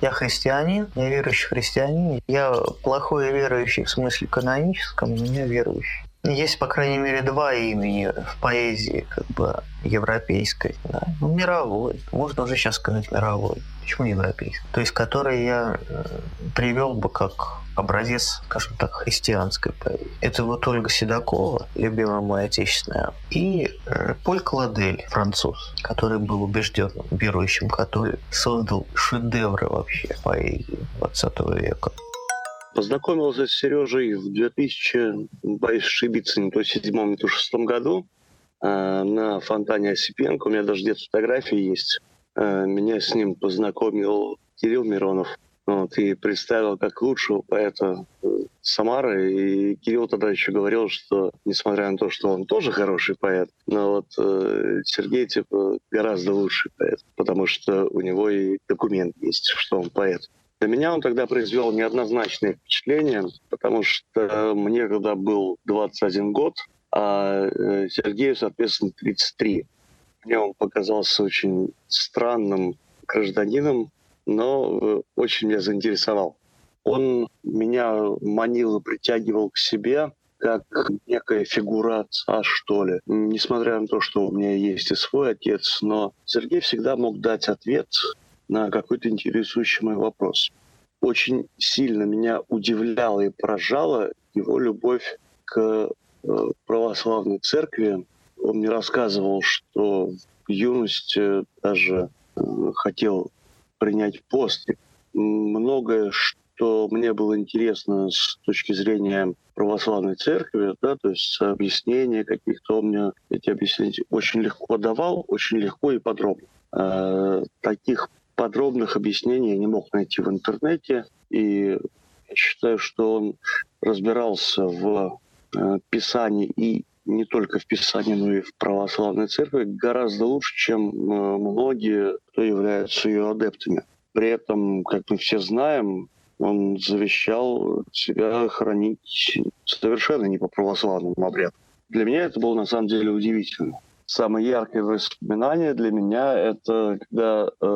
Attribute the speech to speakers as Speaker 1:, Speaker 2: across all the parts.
Speaker 1: Я христианин, я верующий христианин. Я плохой верующий в смысле каноническом, но я верующий. Есть, по крайней мере, два имени в поэзии, как бы, европейской, да. ну, мировой, можно уже сейчас сказать мировой, почему европейской, то есть, который я э, привел бы как образец, скажем так, христианской поэзии. Это вот Ольга Седокова, любимая моя отечественная, и э, Поль Кладель, француз, который был убежденным верующим католик, создал шедевры вообще поэзии 20 века.
Speaker 2: Познакомился с Сережей в 2000, боюсь ошибиться, не то седьмом, не то шестом году э, на фонтане Осипенко. У меня даже где-то фотографии есть. Э, меня с ним познакомил Кирилл Миронов. Вот, и представил как лучшего поэта э, Самары. И Кирилл тогда еще говорил, что, несмотря на то, что он тоже хороший поэт, но вот э, Сергей, типа, гораздо лучший поэт, потому что у него и документ есть, что он поэт. Для меня он тогда произвел неоднозначное впечатление, потому что мне когда был 21 год, а э, Сергею, соответственно, 33. Мне он показался очень странным гражданином, но э, очень меня заинтересовал. Он меня манил и притягивал к себе, как некая фигура отца, что ли. Несмотря на то, что у меня есть и свой отец, но Сергей всегда мог дать ответ на какой-то интересующий мой вопрос. Очень сильно меня удивляла и поражала его любовь к э, православной церкви. Он мне рассказывал, что в юности даже э, хотел принять пост. Многое, что мне было интересно с точки зрения православной церкви, да, то есть объяснения каких-то, он мне эти объяснения очень легко давал, очень легко и подробно. Э, таких подробных объяснений я не мог найти в интернете. И я считаю, что он разбирался в э, Писании и не только в Писании, но и в православной церкви гораздо лучше, чем э, многие, кто являются ее адептами. При этом, как мы все знаем, он завещал себя хранить совершенно не по православному обряду. Для меня это было на самом деле удивительно самое яркое воспоминание для меня это когда э,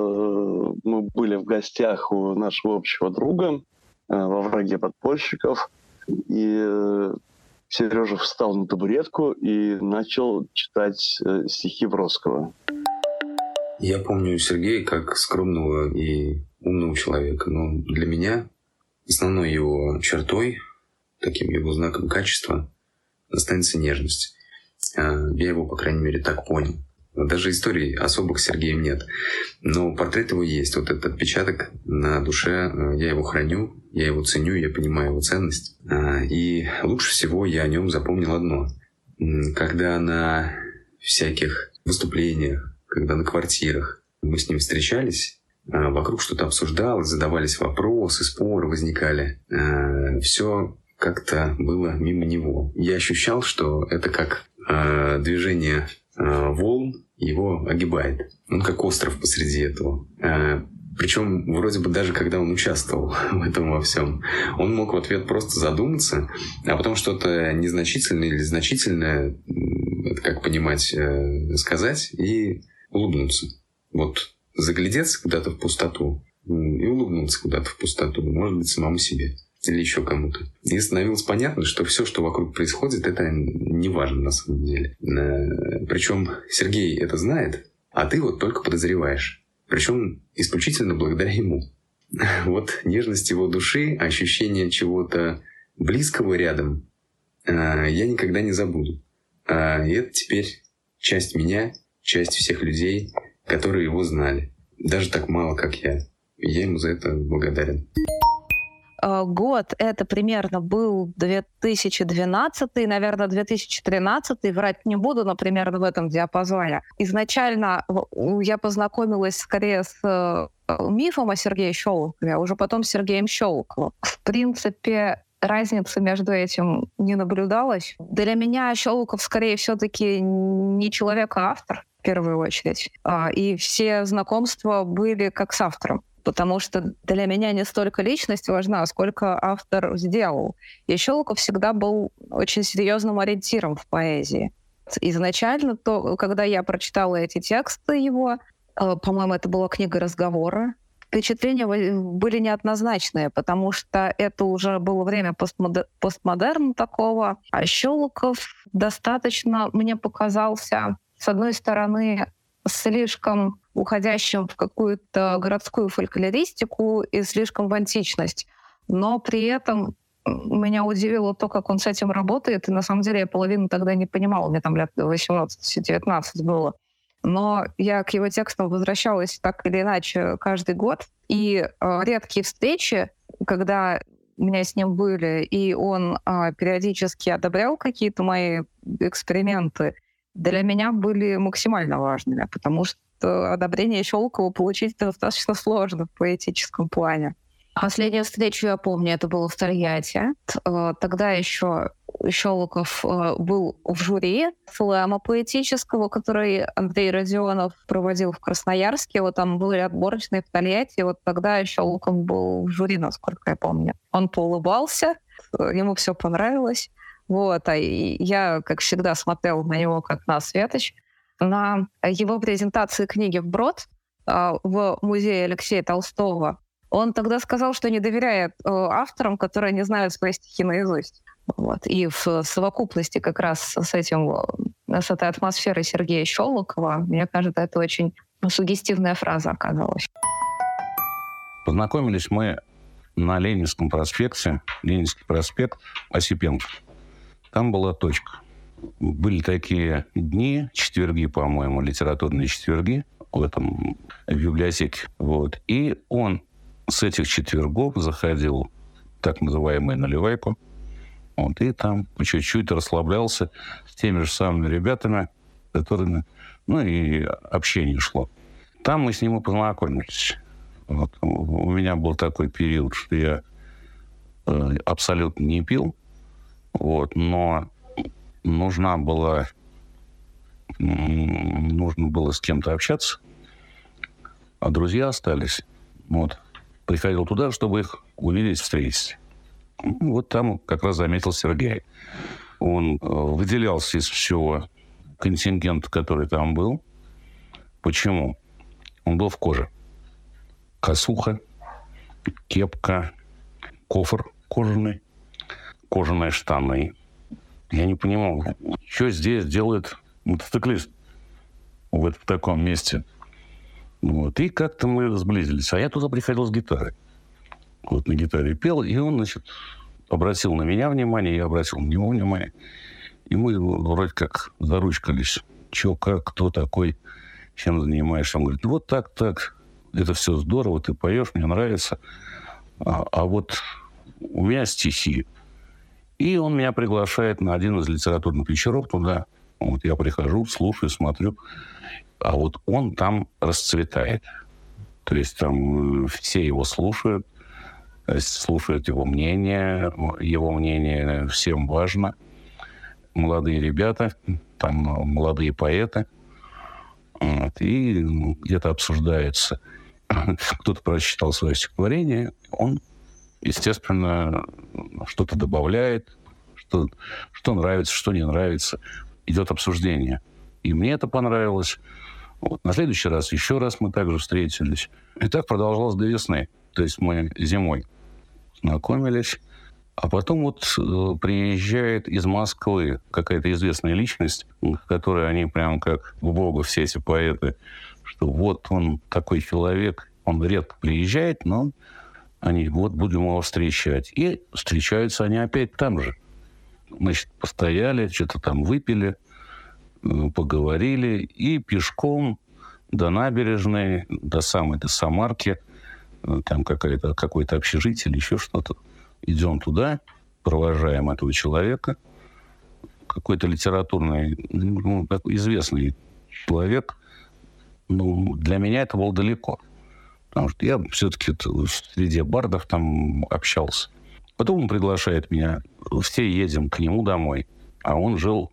Speaker 2: мы были в гостях у нашего общего друга э, во враге подпольщиков, и э, Сережа встал на табуретку и начал читать э, стихи Бродского.
Speaker 3: Я помню Сергея как скромного и умного человека, но для меня основной его чертой, таким его знаком качества, останется нежность. А, я его, по крайней мере, так понял. Даже историй особых с Сергеем нет. Но портрет его есть. Вот этот отпечаток на душе. Э, я его храню, я его ценю, я понимаю его ценность. А, и лучше всего я о нем запомнил одно. Когда на всяких выступлениях, когда на квартирах мы с ним встречались, вокруг что-то обсуждалось, задавались вопросы, споры возникали. Все как-то было мимо него. Я ощущал, что это как э, движение э, волн его огибает. Он как остров посреди этого. Э, причем вроде бы даже когда он участвовал в этом во всем, он мог в ответ просто задуматься, а потом что-то незначительное или значительное, как понимать, сказать и улыбнуться. Вот заглядеться куда-то в пустоту и улыбнуться куда-то в пустоту, может быть, самому себе или еще кому-то. И становилось понятно, что все, что вокруг происходит, это не важно на самом деле. Э, Причем Сергей это знает, а ты вот только подозреваешь. Причем исключительно благодаря ему. Вот нежность его души, ощущение чего-то близкого рядом, э, я никогда не забуду. А, и это теперь часть меня, часть всех людей, которые его знали. Даже так мало, как я. Я ему за это благодарен.
Speaker 4: Э, год это примерно был 2012, наверное, 2013, врать не буду, но примерно в этом диапазоне. Изначально я познакомилась скорее с э, мифом о Сергее Щелокове, а уже потом с Сергеем Щелоковым. В принципе, разницы между этим не наблюдалось. Для меня Щелоков скорее все-таки не человек, а автор в первую очередь. А, и все знакомства были как с автором потому что для меня не столько личность важна, сколько автор сделал. И Щелоков всегда был очень серьезным ориентиром в поэзии. Изначально, то, когда я прочитала эти тексты его, э, по-моему, это была книга разговора, впечатления были неоднозначные, потому что это уже было время постмодер... постмодерна такого, а Щелоков достаточно, мне показался, с одной стороны, слишком уходящим в какую-то городскую фольклористику и слишком в античность. Но при этом меня удивило то, как он с этим работает. И на самом деле я половину тогда не понимала. Мне там лет 18-19 было. Но я к его текстам возвращалась так или иначе каждый год. И э, редкие встречи, когда у меня с ним были, и он э, периодически одобрял какие-то мои эксперименты, для меня были максимально важными, потому что одобрение Щелкова получить достаточно сложно в поэтическом плане. Последнюю встречу я помню, это было в Тольятти. Э, тогда еще Щелоков э, был в жюри слэма поэтического, который Андрей Родионов проводил в Красноярске. Вот там были отборочные в Тольятти. Вот тогда Щелоков был в жюри, насколько я помню. Он поулыбался, ему все понравилось. Вот, а я, как всегда, смотрел на него как на Светоч. На его презентации книги в Брод а, в музее Алексея Толстого он тогда сказал, что не доверяет э, авторам, которые не знают свои стихи наизусть. Вот. И в совокупности как раз с этим, э, с этой атмосферой Сергея Щелокова, мне кажется, это очень сугестивная фраза оказалась.
Speaker 5: Познакомились мы на Ленинском проспекте, Ленинский проспект, Осипенко. Там была точка. Были такие дни, четверги, по-моему, литературные четверги в этом в библиотеке. Вот. И он с этих четвергов заходил так называемую наливайку, вот, и там чуть-чуть расслаблялся с теми же самыми ребятами, которыми, ну, и общение шло. Там мы с ним и познакомились. Вот. У меня был такой период, что я э, абсолютно не пил, вот, но нужна была, нужно было с кем-то общаться, а друзья остались. Вот приходил туда, чтобы их увидеть, встретить. Вот там как раз заметил Сергей. Он э, выделялся из всего контингента, который там был. Почему? Он был в коже. Косуха, кепка, кофр кожаный, кожаные штаны. Я не понимал, что здесь делает мотоциклист в, в таком месте. Вот. И как-то мы сблизились. А я туда приходил с гитарой. Вот на гитаре пел, и он, значит, обратил на меня внимание, я обратил на него внимание. И мы вроде как заручкались. Че, как, кто такой, чем занимаешься. Он говорит, вот так, так, это все здорово, ты поешь, мне нравится. А, а вот у меня стихи. И он меня приглашает на один из литературных вечеров туда. Вот я прихожу, слушаю, смотрю а вот он там расцветает. То есть там э, все его слушают, слушают его мнение, его мнение всем важно. Молодые ребята, там молодые поэты. Вот, и где-то обсуждается. Кто-то прочитал свое стихотворение, он, естественно, что-то добавляет, что, что нравится, что не нравится. Идет обсуждение. И мне это понравилось. Вот. На следующий раз еще раз мы также встретились. И так продолжалось до весны. То есть мы зимой знакомились. А потом вот э, приезжает из Москвы какая-то известная личность, которой они прям как в Бога все эти поэты, что вот он такой человек, он редко приезжает, но они вот будем его встречать. И встречаются они опять там же. Значит, постояли, что-то там выпили, Э, поговорили, и пешком до набережной, до самой, до Самарки, э, там какое-то какое-то общежитие или еще что-то. Идем туда, провожаем этого человека. Какой-то литературный, ну, известный человек. Ну, для меня это было далеко. Потому что я все-таки в среде бардов там общался. Потом он приглашает меня. Все едем к нему домой. А он жил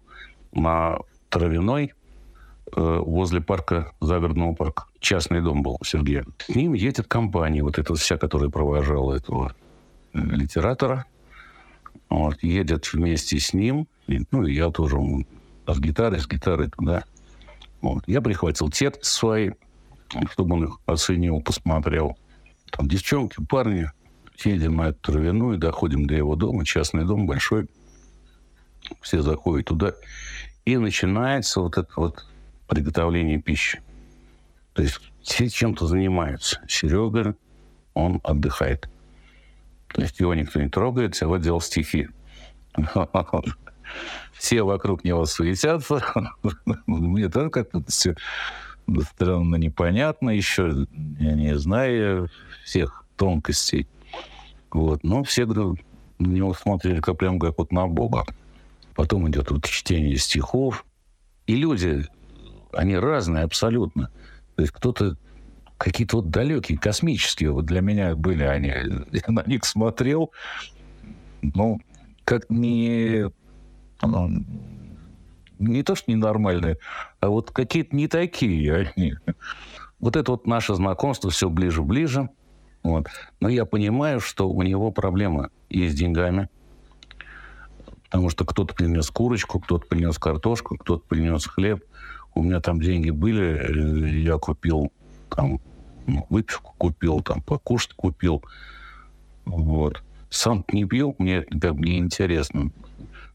Speaker 5: на Травяной э, возле парка, загородного парка. Частный дом был у Сергея. С ним едет компания, вот эта вся, которая провожала этого литератора. Вот, едет вместе с ним. И, ну, и я тоже с гитарой, с гитарой туда. Вот. Я прихватил текст свой, чтобы он их оценил, посмотрел. Там девчонки, парни, едем на эту травяную, доходим до его дома, частный дом большой. Все заходят туда. И начинается вот это вот приготовление пищи. То есть все чем-то занимаются. Серега, он отдыхает. То есть его никто не трогает, всего делал стихи. Все вокруг него суетятся. Мне тоже как-то все странно, непонятно еще. Я не знаю всех тонкостей. Вот. Но все на него смотрели как прям как вот на Бога. Потом идет вот чтение стихов. И люди, они разные абсолютно. То есть кто-то какие-то вот далекие, космические вот для меня были они. Я на них смотрел, ну, как не... Ну, не то, что ненормальные, а вот какие-то не такие они. Вот это вот наше знакомство все ближе-ближе. Вот. Но я понимаю, что у него проблема и с деньгами, потому что кто-то принес курочку, кто-то принес картошку, кто-то принес хлеб. У меня там деньги были, э, я купил там ну, выпивку купил, там покушать купил. Вот. Сам не пил, мне как бы неинтересно.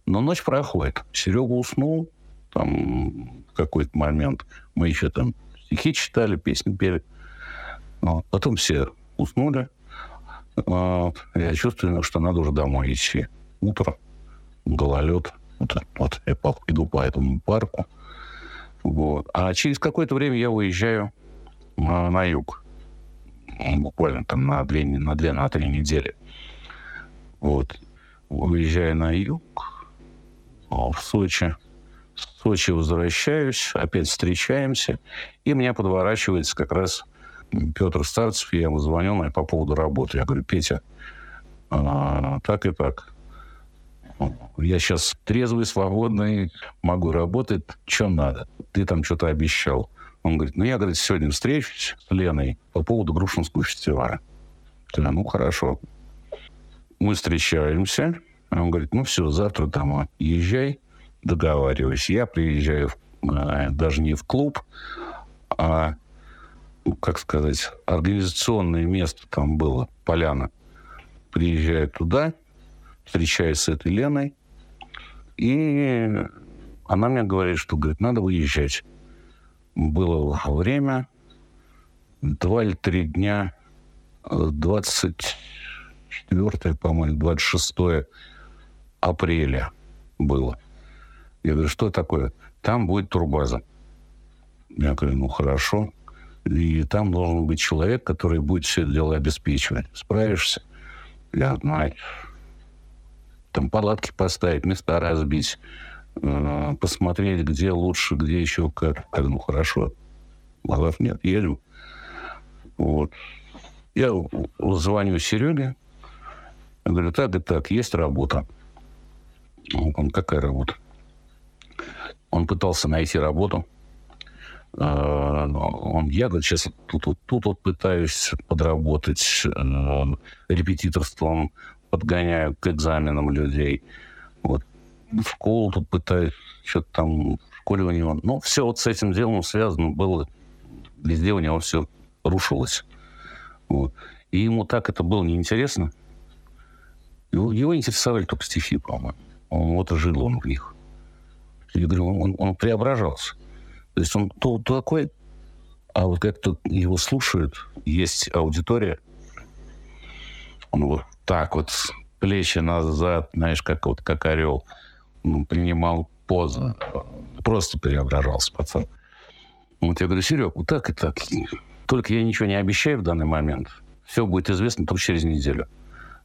Speaker 5: Но ночь проходит. Серега уснул там в какой-то момент. Мы еще там стихи читали, песни пели. Вот. Потом все уснули. Вот. Я чувствую, что надо уже домой идти. Утро, гололед. Вот, вот я иду по этому парку. Вот. А через какое-то время я уезжаю на, на юг. Буквально там на две, на две, на три недели. Вот. Уезжаю на юг, в Сочи. В Сочи возвращаюсь, опять встречаемся, и меня подворачивается как раз Петр Старцев, я ему звонил по поводу работы. Я говорю, Петя, а, так и так. Я сейчас трезвый, свободный, могу работать, что надо. Ты там что-то обещал. Он говорит, ну я, говорит, сегодня встречусь с Леной по поводу Грушинского фестиваля. Я, ну хорошо. Мы встречаемся. Он говорит, ну все, завтра там езжай, договаривайся. Я приезжаю в, а, даже не в клуб, а ну, как сказать, организационное место там было, поляна. Приезжаю туда, встречаюсь с этой Леной, и она мне говорит, что, говорит, надо выезжать. Было время, два или три дня, 24, по-моему, 26 апреля было. Я говорю, что такое? Там будет турбаза. Я говорю, ну хорошо. И там должен быть человек, который будет все это дело обеспечивать. Справишься? Я знаю. Там палатки поставить, места разбить, э, посмотреть, где лучше, где еще как. как ну, хорошо. Глав нет, едем. Вот. Я звоню Сереге. Я говорю, так и так, есть работа. Он, какая работа? Он пытался найти работу Э, он, я, говорит, сейчас тут, вот, тут вот пытаюсь подработать э, репетиторством, подгоняю к экзаменам людей. Вот. В школу тут пытаюсь, что-то там в школе у него. Ну, все вот с этим делом связано было. Везде у него все рушилось. Вот. И ему так это было неинтересно. Его, его интересовали только стихи, по-моему. Он вот жил он в них. Я говорю, он, он преображался. То есть он то, то такой, а вот как-то его слушают, есть аудитория, он вот так вот плечи назад, знаешь, как вот как орел, ну, принимал позу, просто преображался пацан. Вот я говорю, Серег, вот так и так. Только я ничего не обещаю в данный момент. Все будет известно только через неделю.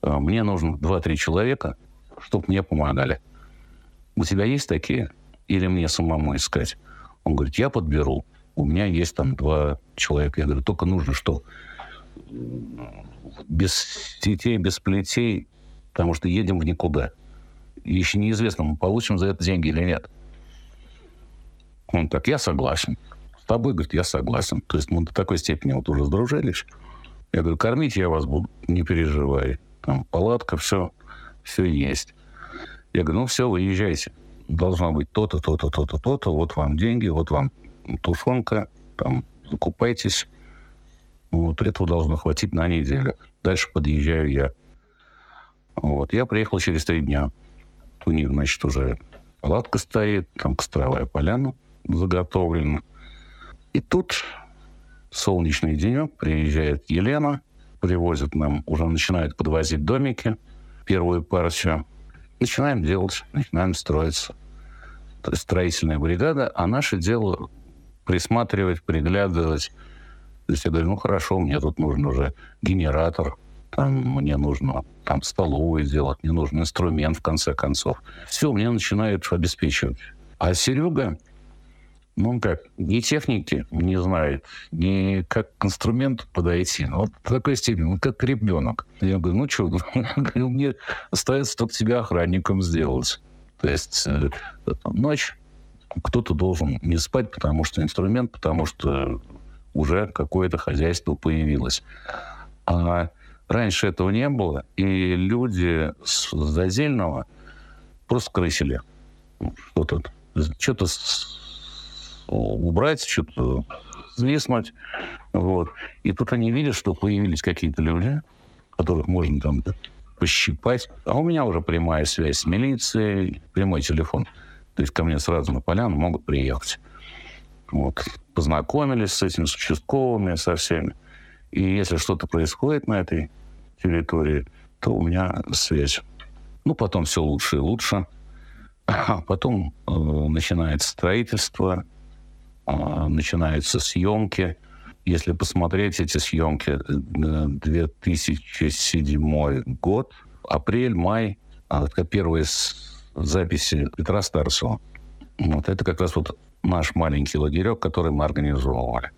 Speaker 5: А, мне нужно 2-3 человека, чтобы мне помогали. У тебя есть такие? Или мне самому искать? Он говорит, я подберу. У меня есть там два человека. Я говорю, только нужно что? Без сетей, без плетей, потому что едем в никуда. И еще неизвестно, мы получим за это деньги или нет. Он так, я согласен. С тобой, говорит, я согласен. То есть мы до такой степени вот уже сдружились. Я говорю, кормить я вас буду, не переживай. Там палатка, все, все есть. Я говорю, ну все, выезжайте должно быть то-то, то-то, то-то, то-то, вот вам деньги, вот вам тушенка, там, закупайтесь. Вот этого должно хватить на неделю. Дальше подъезжаю я. Вот. Я приехал через три дня. У них, значит, уже палатка стоит, там костровая поляна заготовлена. И тут солнечный денек, приезжает Елена, привозит нам, уже начинает подвозить домики, первую партию. Начинаем делать, начинаем строиться. Строительная бригада, а наше дело присматривать, приглядывать. То есть я говорю, ну хорошо, мне тут нужен уже генератор, там мне нужно там столовую сделать, мне нужен инструмент, в конце концов. Все, мне начинают обеспечивать. А Серега, ну как, ни техники не знает, ни как к инструменту подойти. Ну, вот в такой степени, ну как ребенок. Я говорю, ну что, мне остается только тебя охранником сделать. То есть э, ночь кто-то должен не спать, потому что инструмент, потому что уже какое-то хозяйство появилось. А раньше этого не было, и люди с Зазельного просто крысили. Что-то что-то убрать, что-то свистнуть. Вот. И тут они видят, что появились какие-то люди, которых можно там пощипать. А у меня уже прямая связь с милицией, прямой телефон. То есть ко мне сразу на поляну могут приехать. Вот. Познакомились с этими, с участковыми, со всеми. И если что-то происходит на этой территории, то у меня связь. Ну, потом все лучше и лучше. А потом э, начинается строительство, э, начинаются съемки. Если посмотреть эти съемки, 2007 э, год, апрель, май, а, первые записи Петра Старцева. Вот это как раз вот наш маленький лагерек, который мы организовывали.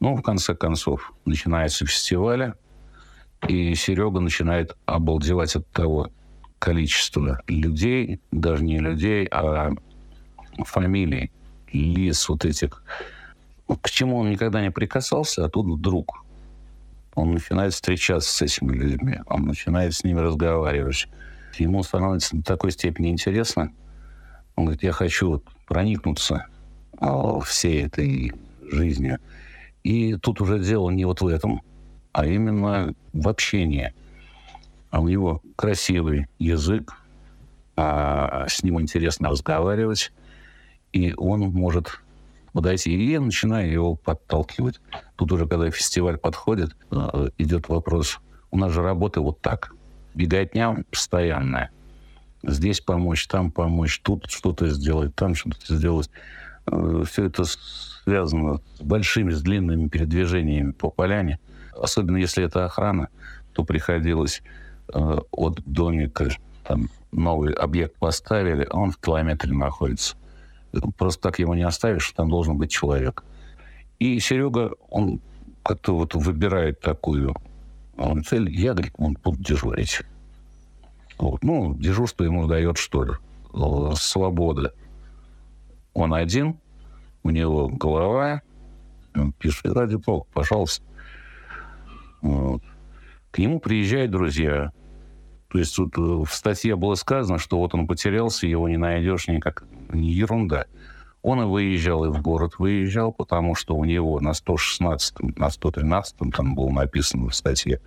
Speaker 5: Ну, в конце концов, начинается фестиваль, и Серега начинает обалдевать от того количества людей, даже не людей, а фамилий, лиц вот этих. К чему он никогда не прикасался, а тут вдруг он начинает встречаться с этими людьми, он начинает с ними разговаривать. Ему становится до такой степени интересно. Он говорит, я хочу проникнуться а, всей этой жизнью. И тут уже дело не вот в этом, а именно в общении. А у него красивый язык, а с ним интересно разговаривать, и он может подойти. И я начинаю его подталкивать. Тут уже, когда фестиваль подходит, а, идет вопрос. У нас же работа вот так. Беготня постоянная. Здесь помочь, там помочь, тут что-то сделать, там что-то сделать. Э, Все это связано с большими, с длинными передвижениями по поляне. Особенно если это охрана, то приходилось э, от домика, там новый объект поставили, а он в километре находится. Просто так его не оставишь, там должен быть человек. И Серега, он как-то вот выбирает такую он цель. Я, говорит, он буду дежурить. Вот. Ну, дежурство ему дает, что ли, свобода. Он один, у него голова, он пишет, ради бога, пожалуйста. Вот. К нему приезжают друзья. То есть тут э, в статье было сказано, что вот он потерялся, его не найдешь никак. Не ерунда. Он и выезжал, и в город выезжал, потому что у него на 116 на 113 там было написано в статье,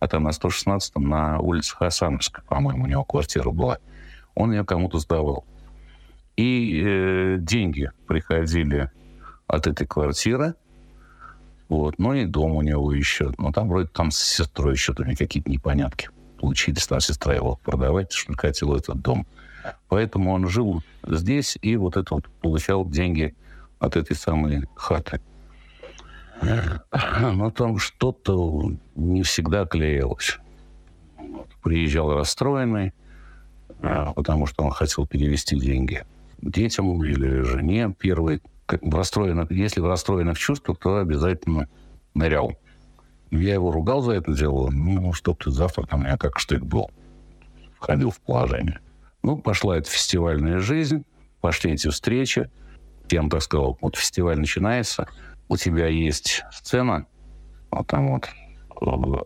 Speaker 5: а там на 116 на улице Хасановской, по-моему, у него квартира была. Он ее кому-то сдавал. И э, деньги приходили от этой квартиры, вот, ну и дом у него еще. Ну, там вроде там с сестрой еще то какие-то непонятки получились. Там сестра его продавать, что хотела этот дом. Поэтому он жил здесь и вот это вот получал деньги от этой самой хаты. Но там что-то не всегда клеилось. Приезжал расстроенный, а, потому что он хотел перевести деньги детям или жене первой. Как в расстроенных, если в расстроенных чувствах, то обязательно нырял. Я его ругал за это дело. Ну, чтоб ты завтра там я как штык был. Входил в положение. Ну, пошла эта фестивальная жизнь, пошли эти встречи. Тем, так сказал, вот фестиваль начинается, у тебя есть сцена, вот там вот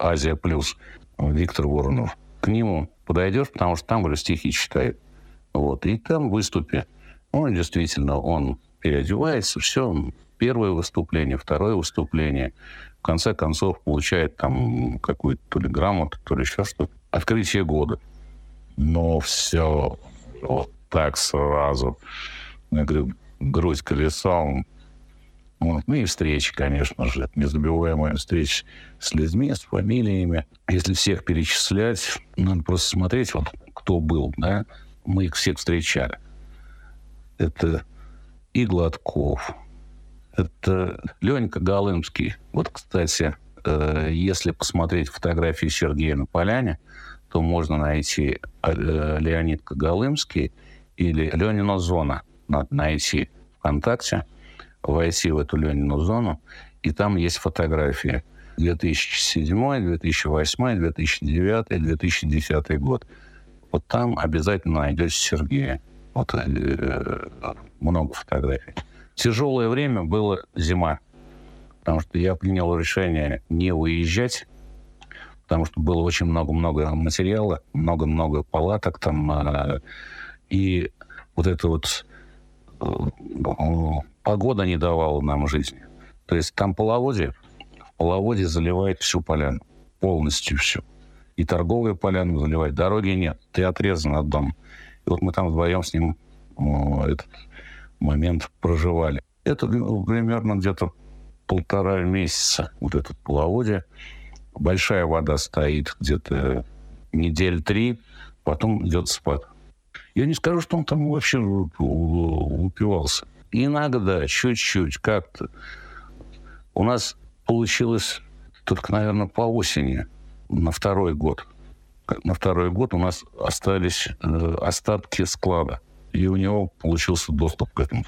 Speaker 5: Азия плюс Виктор Воронов. К нему подойдешь, потому что там, говорю, стихи читает. Вот, и там выступи. Он действительно, он переодевается, все, первое выступление, второе выступление. В конце концов получает там какую-то то ли грамоту, то ли еще что-то. Открытие года. Но все вот так сразу. Я говорю, грудь колесом. Вот. Ну и встречи, конечно же, незабываемая встреча с людьми, с фамилиями. Если всех перечислять, надо просто смотреть, вот кто был, да, мы их всех встречали. Это и Гладков, это Ленька Голымский. Вот, кстати, э, если посмотреть фотографии Сергея на поляне, то можно найти э, Леонид Коголымский или Ленина зона. Надо найти ВКонтакте, войти в эту Ленину зону, и там есть фотографии 2007, 2008, 2009, 2010 год. Вот там обязательно найдете Сергея. Вот э, много фотографий. Тяжелое время было зима, потому что я принял решение не уезжать, потому что было очень много-много материала, много-много палаток там, а, и вот это вот э, погода не давала нам жизни. То есть там половодье, в половодье заливает всю поляну, полностью всю. И торговые поляну заливать, дороги нет, ты отрезан от дома. И вот мы там вдвоем с ним этот момент проживали. Это примерно где-то полтора месяца, вот это половодье. Большая вода стоит где-то недель три, потом идет спад. Я не скажу, что он там вообще упивался. Иногда, чуть-чуть, как-то. У нас получилось только, наверное, по осени, на второй год. На второй год у нас остались э, остатки склада и у него получился доступ к этому.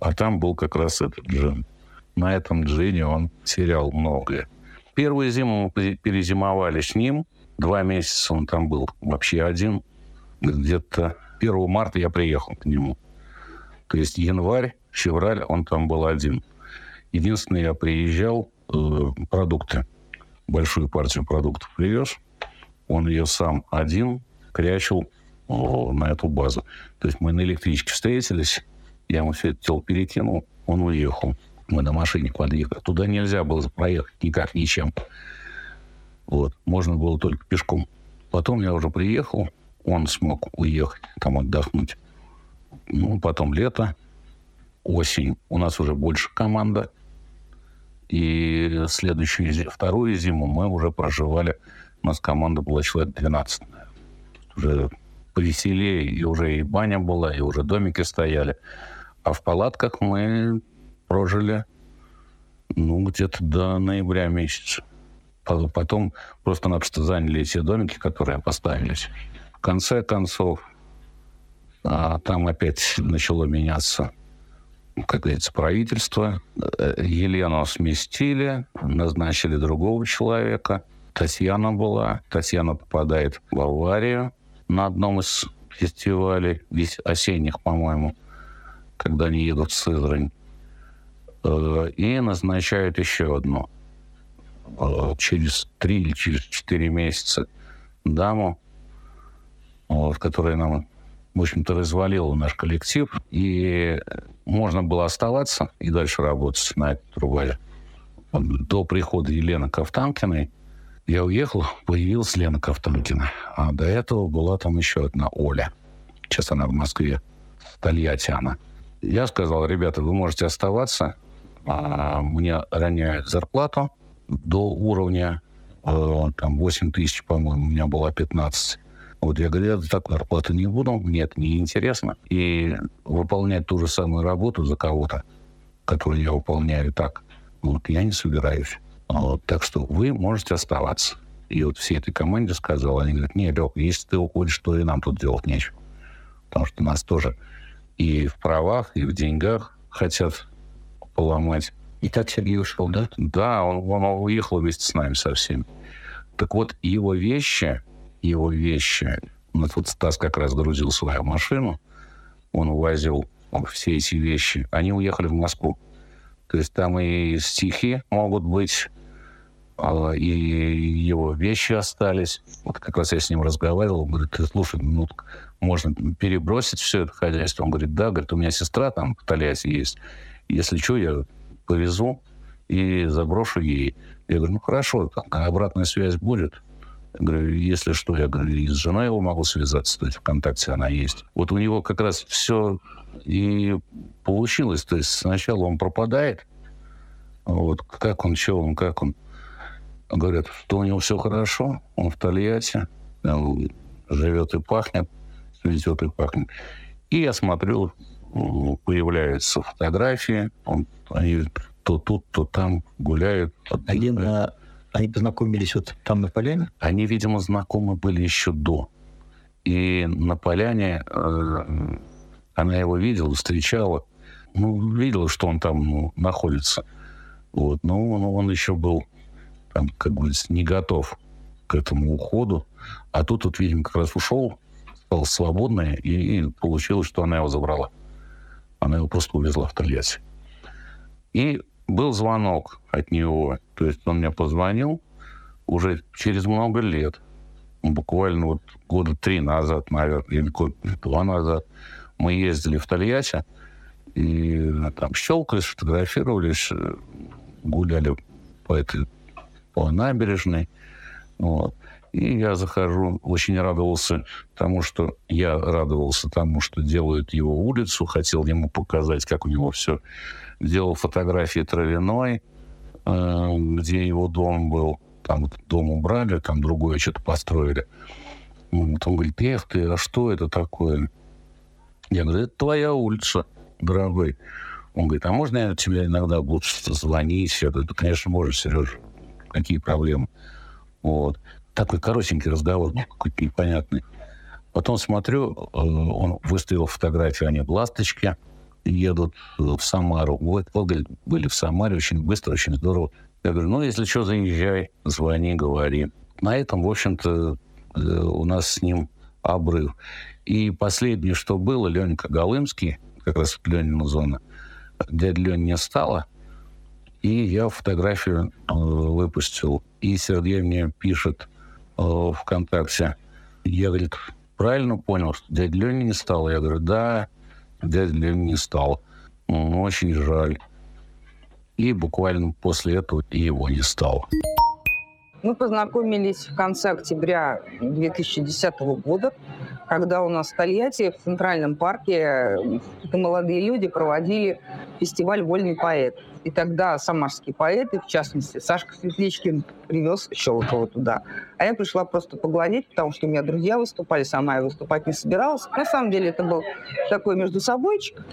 Speaker 5: А там был как раз этот джин. На этом джине он терял многое. Первую зиму мы перезимовали с ним. Два месяца он там был вообще один. Где-то 1 марта я приехал к нему. То есть январь, февраль он там был один. Единственное, я приезжал, э, продукты, большую партию продуктов привез. Он ее сам один крячил на эту базу. То есть мы на электричке встретились, я ему все это тело перекинул, он уехал. Мы на машине подъехали. Туда нельзя было проехать никак, ничем. Вот. Можно было только пешком. Потом я уже приехал, он смог уехать, там отдохнуть. Ну, потом лето, осень. У нас уже больше команда. И следующую, вторую зиму мы уже проживали. У нас команда была человек 12, наверное. Уже повеселее, и уже и баня была, и уже домики стояли. А в палатках мы прожили, ну, где-то до ноября месяца. Потом просто-напросто заняли эти домики, которые поставились. В конце концов, а там опять начало меняться, как говорится, правительство. Э, Елену сместили, назначили другого человека. Татьяна была. Татьяна попадает в аварию на одном из фестивалей, осенних, по-моему, когда они едут в Сызрань. Э, и назначают еще одну э, через три или через четыре месяца даму, вот, которая нам, в общем-то, развалила наш коллектив. И можно было оставаться и дальше работать на этой трубе. До прихода Елены Ковтанкиной – я уехал, появилась Лена Ковтонкина. А до этого была там еще одна Оля. Сейчас она в Москве. Тольятти она. Я сказал, ребята, вы можете оставаться. А мне роняют зарплату до уровня э, там 8 тысяч, по-моему, у меня была 15. Вот я говорю, я такой зарплаты не буду, мне это неинтересно. И выполнять ту же самую работу за кого-то, которую я выполняю так, вот я не собираюсь. Вот, так что вы можете оставаться. И вот всей этой команде сказал, они говорят, не, Лех, если ты уходишь, то и нам тут делать нечего. Потому что нас тоже и в правах, и в деньгах хотят поломать.
Speaker 1: И так Сергей ушел, да?
Speaker 5: Да, он, он уехал вместе с нами со всеми. Так вот, его вещи, его вещи, у нас вот Стас как раз грузил свою машину, он увозил все эти вещи, они уехали в Москву. То есть там и стихи могут быть, а, и его вещи остались. Вот как раз я с ним разговаривал, он говорит, слушай, ну, можно перебросить все это хозяйство? Он говорит, да, говорит, у меня сестра там в Тольятти есть. Если что, я повезу и заброшу ей. Я говорю, ну хорошо, обратная связь будет. Я говорю, если что, я говорю, и с женой его могу связаться, то есть ВКонтакте она есть. Вот у него как раз все и получилось. То есть сначала он пропадает, вот как он, что он, как он. Говорят, что у него все хорошо, он в Тольятти, живет и пахнет, цветет и пахнет. И я смотрю, появляются фотографии, он, они то тут, то там гуляют.
Speaker 6: А где на... они познакомились вот там на поляне?
Speaker 5: Они, видимо, знакомы были еще до. И на поляне э, она его видела, встречала. Ну, видела, что он там ну, находится. Вот. Но он, он еще был, там, как говорится, не готов к этому уходу. А тут, вот, видимо, как раз ушел, стал свободный, и, и получилось, что она его забрала. Она его просто увезла в Тольятти. И был звонок от него. То есть он мне позвонил уже через много лет. Буквально вот года три назад, наверное, или год два назад. Мы ездили в Тольятти, и там щелкались, фотографировались, гуляли по этой по набережной. Вот. И я захожу, очень радовался тому, что я радовался тому, что делают его улицу, хотел ему показать, как у него все. Делал фотографии травяной, э, где его дом был. Там вот дом убрали, там другое что-то построили. Он говорит, эх ты, а что это такое? Я говорю, это твоя улица, дорогой. Он говорит, а можно я тебе иногда буду звонить? Я говорю, конечно, можешь, Сереж. Какие проблемы? Вот такой коротенький разговор, ну, какой-то непонятный. Потом смотрю, э, он выставил фотографию, они в «Ласточке», едут в Самару. Вот, были в Самаре очень быстро, очень здорово. Я говорю, ну, если что, заезжай, звони, говори. На этом, в общем-то, э, у нас с ним обрыв. И последнее, что было, Ленька Голымский, как раз Ленина зона, дядя Лень не стало, и я фотографию э, выпустил. И Сергей мне пишет, э, ВКонтакте. Я, говорит, правильно понял, что дядя Леня не стал? Я говорю, да, дядя Леня не стал. Ну, очень жаль. И буквально после этого и его не стало.
Speaker 7: Мы познакомились в конце октября 2010 года, когда у нас в Тольятти в Центральном парке молодые люди проводили фестиваль «Вольный поэт». И тогда самарские поэты, в частности, Сашка Светличкин привез Щелокова туда. А я пришла просто поглядеть, потому что у меня друзья выступали, сама я выступать не собиралась. На самом деле это был такой между собойчик.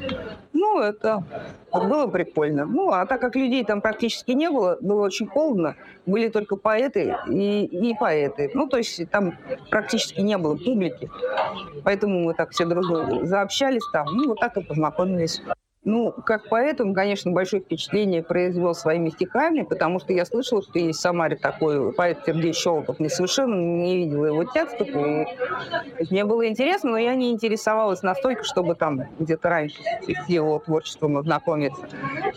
Speaker 7: Ну, это было прикольно. Ну, а так как людей там практически не было, было очень холодно, были только поэты и, и поэты. Ну, то есть там практически не было публики. Поэтому мы так все дружно заобщались там. Ну, вот так и познакомились. Ну, как поэт, он, конечно, большое впечатление произвел своими стихами, потому что я слышала, что есть в Самаре такой поэт Сергей Щелков. Мне совершенно не видела его текстов, и мне было интересно, но я не интересовалась настолько, чтобы там где-то раньше с его творчеством ознакомиться.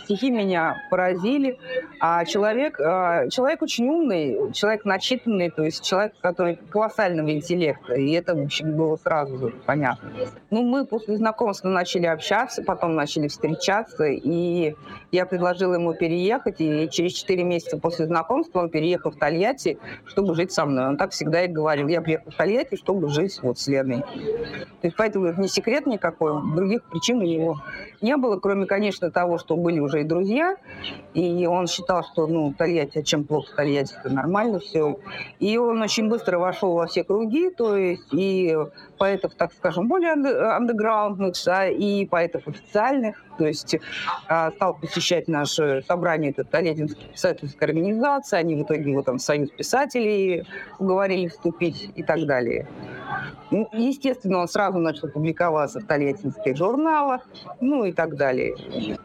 Speaker 7: Стихи меня поразили, а человек, а, человек очень умный, человек начитанный, то есть человек, который колоссального интеллекта, и это, в общем, было сразу понятно. Ну, мы после знакомства начали общаться, потом начали встречаться, и я предложила ему переехать, и через 4 месяца после знакомства он переехал в Тольятти, чтобы жить со мной. Он так всегда и говорил, я приехал в Тольятти, чтобы жить вот с Леной. То есть поэтому это не секрет никакой, других причин у него не было, кроме, конечно, того, что были уже и друзья, и он считал, что, ну, Тольятти, а чем плохо Тольятти, это нормально все. И он очень быстро вошел во все круги, то есть и поэтов, так скажем, более андеграундных, да, и поэтов официальных, то есть а, стал посещать наше собрание, это Толединская писательская организация, они в итоге его там в Союз писателей уговорили вступить и так далее. Ну, естественно, он сразу начал публиковаться в Тольяттинских журналах, ну и так далее.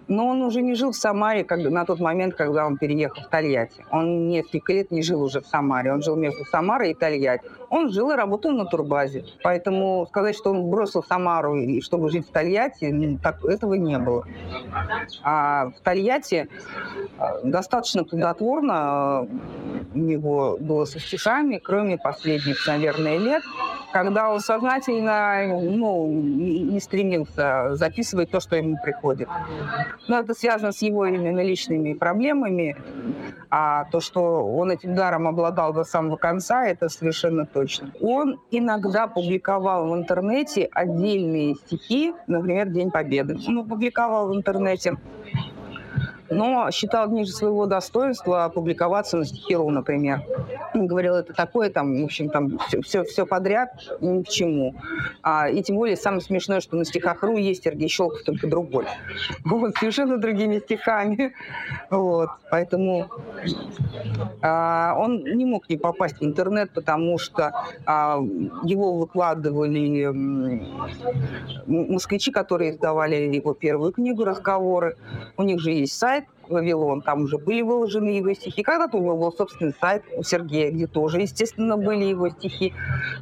Speaker 7: Но он уже не жил в Самаре когда, на тот момент, когда он переехал в Тольятти. Он несколько лет не жил уже в Самаре, он жил между Самарой и Тольятти. Он жил и работал на турбазе. Поэтому сказать, что он бросил Самару, и чтобы жить в Тольятти, ну, так, этого не было. А в Тольятти а, достаточно плодотворно у него было со стихами, кроме последних, наверное, лет. когда он сознательно ну, не стремился записывать то, что ему приходит. Но это связано с его именно личными проблемами, а то, что он этим даром обладал до самого конца, это совершенно точно. Он иногда публиковал в интернете отдельные стихи, например, День Победы. Он публиковал в интернете но считал ниже своего достоинства опубликоваться на стихиру, например. Говорил, это такое, там, в общем, там все, все, все подряд, ни к чему. А, и тем более самое смешное, что на стихах РУ есть Сергей Щелков, только другой. Вот, совершенно другими стихами. Вот, поэтому а, он не мог не попасть в интернет, потому что а, его выкладывали москвичи, которые издавали его первую книгу «Разговоры». У них же есть сайт, Вавилон, там уже были выложены его стихи. Когда-то него был собственный сайт у Сергея, где тоже, естественно, были его стихи.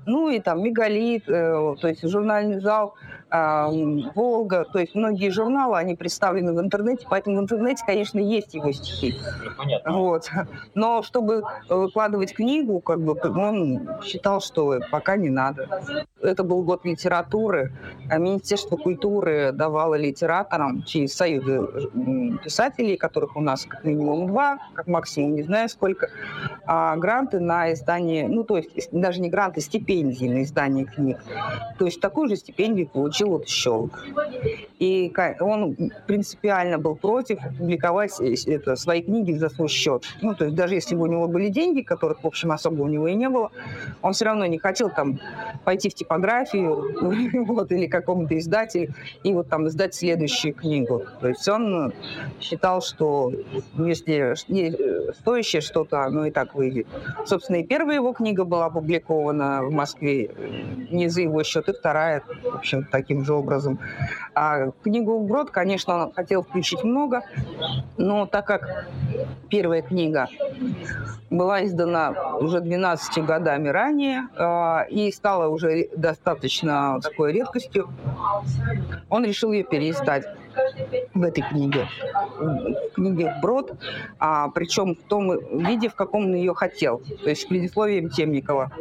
Speaker 7: Ну и там Мегалит, э, то есть журнальный зал Волга, то есть многие журналы, они представлены в интернете, поэтому в интернете, конечно, есть его стихи. Понятно. Вот. Но чтобы выкладывать книгу, как бы он считал, что пока не надо. Это был год литературы. А Министерство культуры давало литераторам через союзы писателей, которых у нас как минимум два, как максимум не знаю сколько, а гранты на издание, ну то есть даже не гранты, стипендии на издание книг. То есть такую же стипендию получил вот Щелк. И он принципиально был против публиковать э, это, свои книги за свой счет. Ну, то есть даже если бы у него были деньги, которых, в общем, особо у него и не было, он все равно не хотел там пойти в типографию вот, или какому-то издателю и вот там издать следующую книгу. То есть он считал, что если не стоящее что-то, оно и так выйдет. Собственно, и первая его книга была опубликована в Москве не за его счет, и вторая, в общем, таким же образом. А книгу «Брод», конечно, он хотел включить много, но так как первая книга была издана уже 12 годами ранее э, и стала уже достаточно такой редкостью, он решил ее переиздать в этой книге, в книге «Брод», а, причем в том виде, в каком он ее хотел, то есть предисловием Темникова.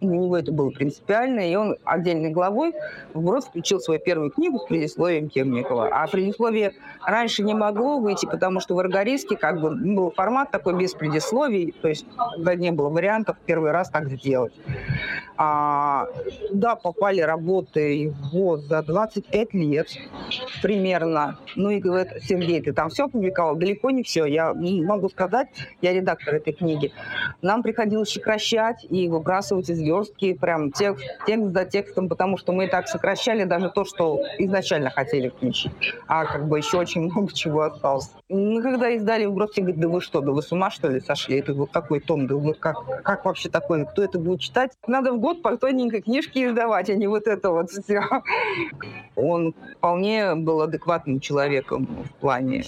Speaker 7: Для него это было принципиально, и он отдельной главой в «Брод» включил свою первую книгу с предисловием Темникова. А предисловие раньше не могло выйти, потому что в Аргариске как бы был формат такой без предисловий, то есть когда не было вариантов первый раз так сделать. А, туда попали работы его за 25 лет примерно. Ну и говорит, Сергей, ты там все опубликовал? Далеко не все. Я могу сказать, я редактор этой книги. Нам приходилось сокращать и выбрасывать из прям текст, текст за текстом, потому что мы и так сокращали даже то, что изначально хотели включить. А как бы еще очень много чего осталось. Мы когда издали вбросы, говорит, да вы что, да вы с ума что ли сошли? Это вот такой том, да вы как, как вообще такое, кто это будет читать? Надо в год по тоненькой книжке издавать, а не вот это вот все. Он вполне был адекватным человеком в плане